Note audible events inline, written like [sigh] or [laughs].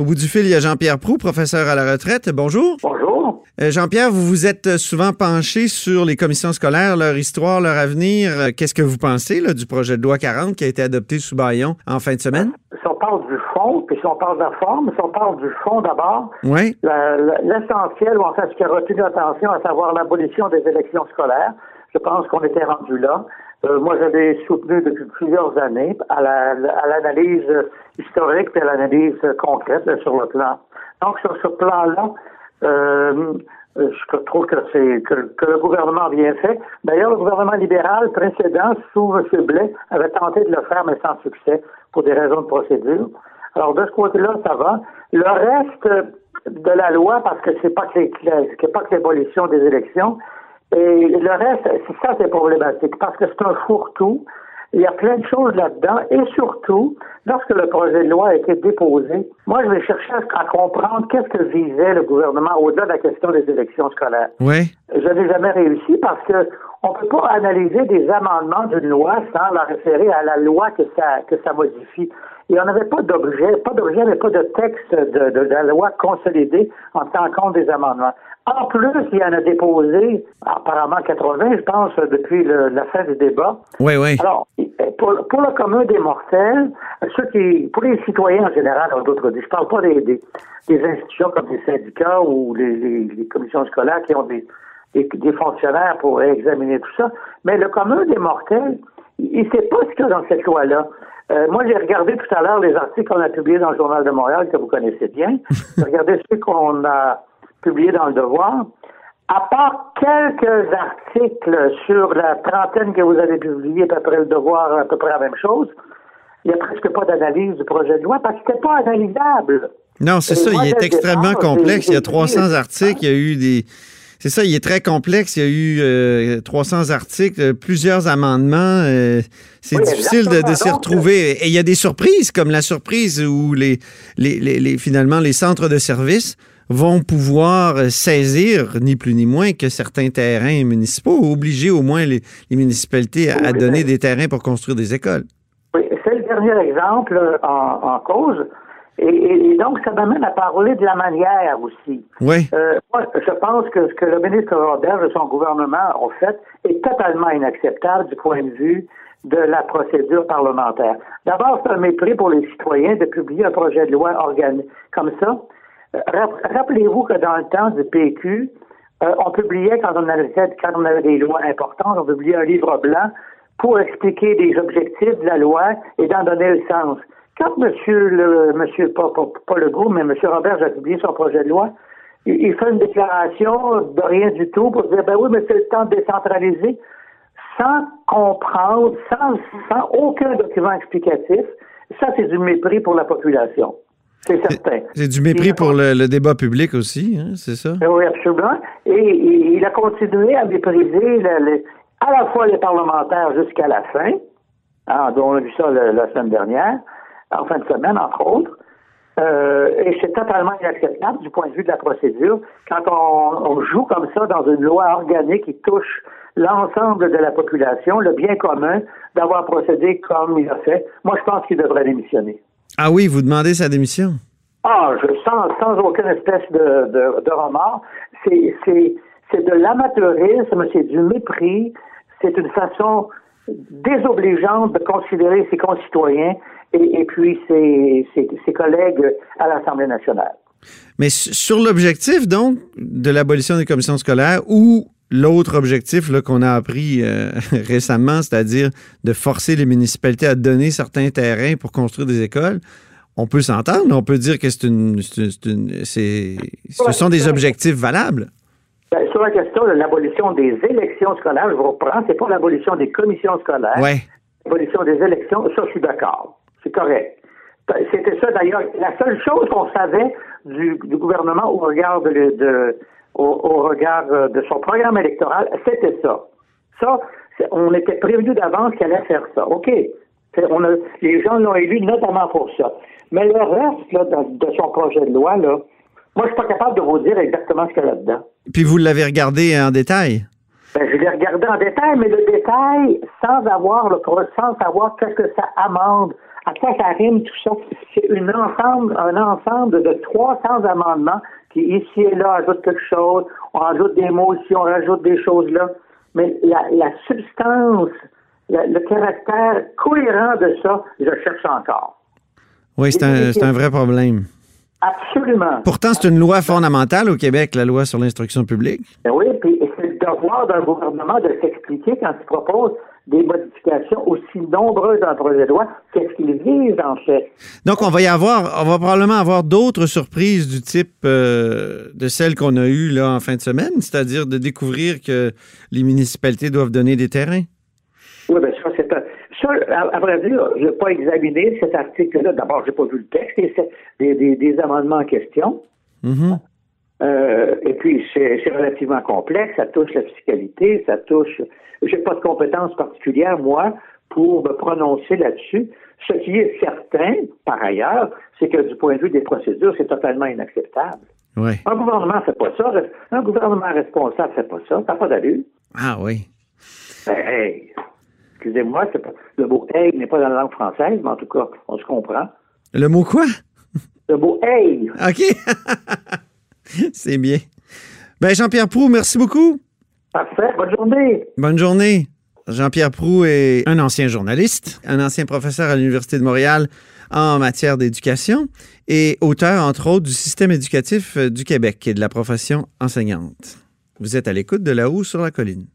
Au bout du fil, il y a Jean-Pierre Prou, professeur à la retraite. Bonjour. Bonjour. Euh, Jean-Pierre, vous vous êtes souvent penché sur les commissions scolaires, leur histoire, leur avenir. Euh, Qu'est-ce que vous pensez là, du projet de loi 40 qui a été adopté sous Bayon en fin de semaine? Si on parle du fond, puis si on parle de la forme, si on parle du fond d'abord, Oui. l'essentiel, ou en fait ce qui a retenu l'attention, à savoir l'abolition des élections scolaires, je pense qu'on était rendu là. Euh, moi, j'avais soutenu depuis plusieurs années à la- l'analyse historique et à l'analyse concrète sur le plan. Donc, sur ce plan-là, euh, je trouve que c'est que, le gouvernement a bien fait. D'ailleurs, le gouvernement libéral précédent, sous M. Blais, avait tenté de le faire, mais sans succès, pour des raisons de procédure. Alors, de ce côté-là, ça va. Le reste de la loi, parce que c'est pas que l'abolition des élections, et le reste, c'est ça, c'est problématique, parce que c'est un fourre-tout. Il y a plein de choses là-dedans, et surtout, lorsque le projet de loi a été déposé, moi, je vais chercher à, à comprendre qu'est-ce que visait le gouvernement au-delà de la question des élections scolaires. Oui. Je n'ai jamais réussi parce que on peut pas analyser des amendements d'une loi sans la référer à la loi que ça que ça modifie. Et on n'avait pas d'objet, pas d'objet, mais pas de texte de, de la loi consolidée en tenant compte des amendements. En plus, il y en a déposé, apparemment 80, je pense, depuis le- la fin du débat. Oui, oui. Alors, pour, pour le commun des mortels, ceux qui, pour les citoyens en général, en d'autres je parle pas des, des, des institutions comme les syndicats ou les, les, les commissions scolaires qui ont des, des, des fonctionnaires pour examiner tout ça, mais le commun des mortels, il ne sait pas ce qu'il y a dans cette loi-là. Euh, moi, j'ai regardé tout à l'heure les articles qu'on a publiés dans le Journal de Montréal, que vous connaissez bien. [laughs] J'ai regardé ceux qu'on a publiés dans le Devoir. À part quelques articles sur la trentaine que vous avez publiés, à peu près le Devoir, à peu près la même chose, il n'y a presque pas d'analyse du projet de loi parce que c'était pas analysable. Non, c'est ça. Il est extrêmement complexe. Il y a j'ai- 300 articles. Il y a eu des. C'est ça, il est très complexe. Il y a eu euh, 300 articles, euh, plusieurs amendements. euh, c'est Oui, difficile de, de s'y retrouver. Et il y a des surprises, comme la surprise où les, les, les, les- finalement les centres de services vont pouvoir euh, saisir, ni plus ni moins, que certains terrains municipaux, obliger au moins les, les municipalités à, à donner des terrains pour construire des écoles. Oui, c'est le dernier exemple euh, en, en cause. Et, et- donc, ça m'amène à parler de la manière aussi. Oui. Euh, moi, je pense que ce que le ministre Robert et son gouvernement ont fait est totalement inacceptable du point de vue de la procédure parlementaire. D'abord, c'est un mépris pour les citoyens de publier un projet de loi organique comme ça. Euh, rap- Rappelez-vous que dans le temps du PQ, euh, on publiait, quand on, avait quand on avait des lois importantes, on publiait un livre blanc pour expliquer les objectifs de la loi et d'en donner le sens. Quand monsieur le monsieur pas, pas, pas Legault, mais monsieur Robert a publié son projet de loi, il, il fait une déclaration de rien du tout pour dire ben oui, mais c'est le temps de décentraliser, sans comprendre, sans, sans aucun document explicatif. Ça, c'est du mépris pour la population. C'est certain. C'est du mépris pour le, le débat public aussi, hein, c'est ça? ben Oui, absolument. Et, et il a continué à mépriser à la fois les parlementaires jusqu'à la fin. Hein, dont on a vu ça le- la semaine dernière, en fin de semaine, entre autres. Euh, et c'est totalement inacceptable du point de vue de la procédure quand on, on joue comme ça dans une loi organique qui touche l'ensemble de la population, le bien commun, d'avoir procédé comme il a fait. Moi, je pense qu'il devrait démissionner. Ah oui, vous demandez sa démission? Ah, je sans, sans aucune espèce de, de, de remords. C'est, c'est, c'est de l'amateurisme, c'est du mépris, c'est une façon désobligeante de considérer ses concitoyens et, et puis ses, ses, ses collègues à l'Assemblée nationale. Mais sur l'objectif, donc, de l'abolition des commissions scolaires ou l'autre objectif qu'on a appris euh, [laughs] récemment, c'est-à-dire de forcer les municipalités à donner certains terrains pour construire des écoles, on peut s'entendre, on peut dire que c'est une, une- ce sont des objectifs valables. Ben, sur la question de l'abolition des élections scolaires, je vous reprends, c'est pas l'abolition des commissions scolaires. Ouais. L'abolition des élections, ça, je suis d'accord. C'est correct. C'était ça, d'ailleurs. La seule chose qu'on savait du, du gouvernement au regard de, de- au, au regard euh, de son programme électoral, c'était ça. Ça, on était prévenu d'avance qu'elle allait faire ça. OK. C'est- On a, les gens l'ont élu notamment pour ça. Mais le reste là, de, de son projet de loi, là, moi, je suis pas capable de vous dire exactement ce qu'il y a là-dedans. Puis vous l'avez regardé en détail? Ben, je l'ai regardé en détail, mais le détail, sans avoir le sans savoir qu'est-ce que ça amende À quoi ça rime tout ça? C'est une ensemble, un ensemble de 300 amendements qui, ici et là, ajoutent quelque chose. On rajoute des mots ici, on rajoute des choses là. Mais la, la substance, le caractère cohérent de ça, je cherche encore. Oui, c'est un, un vrai problème. Absolument. Pourtant, c'est une loi fondamentale au Québec, la loi sur l'instruction publique. Ben oui, puis c'est le devoir d'un gouvernement de s'expliquer quand il propose des modifications aussi nombreuses dans le projet de loi, qu'est-ce qu'il vise en fait. Donc, on va y avoir, on va probablement avoir d'autres surprises du type euh, de celles qu'on a eues là en fin de semaine, c'est-à-dire de découvrir que les municipalités doivent donner des terrains. Oui, bien ça, c'est un, ça, à, vrai dire, je n'ai pas examiné cet article-là. D'abord, je n'ai pas vu le texte et des, des, amendements en question. Mm-hmm. Euh, et puis, c'est relativement complexe. Ça touche la fiscalité, ça touche. Je n'ai pas de compétences particulières, moi, pour me prononcer là-dessus. Ce qui est certain, par ailleurs, c'est que du point de vue des procédures, c'est totalement inacceptable. Un gouvernement ne fait pas ça. Un gouvernement responsable ne fait pas ça. Ça n'a pas d'allure. Ah oui. Ben, hey, excusez-moi, le mot hey n'est pas dans la langue française, mais en tout cas, on se comprend. Le mot quoi? Le mot hey. OK. [laughs] [laughs] C'est bien. Ben, Jean-Pierre Prou, merci beaucoup. Parfait. Bonne journée. Bonne journée. Jean-Pierre Prou est un ancien journaliste, un ancien professeur à l'Université de Montréal en matière d'éducation et auteur, entre autres, du système éducatif du Québec et de la profession enseignante. Vous êtes à l'écoute de là-haut sur la colline.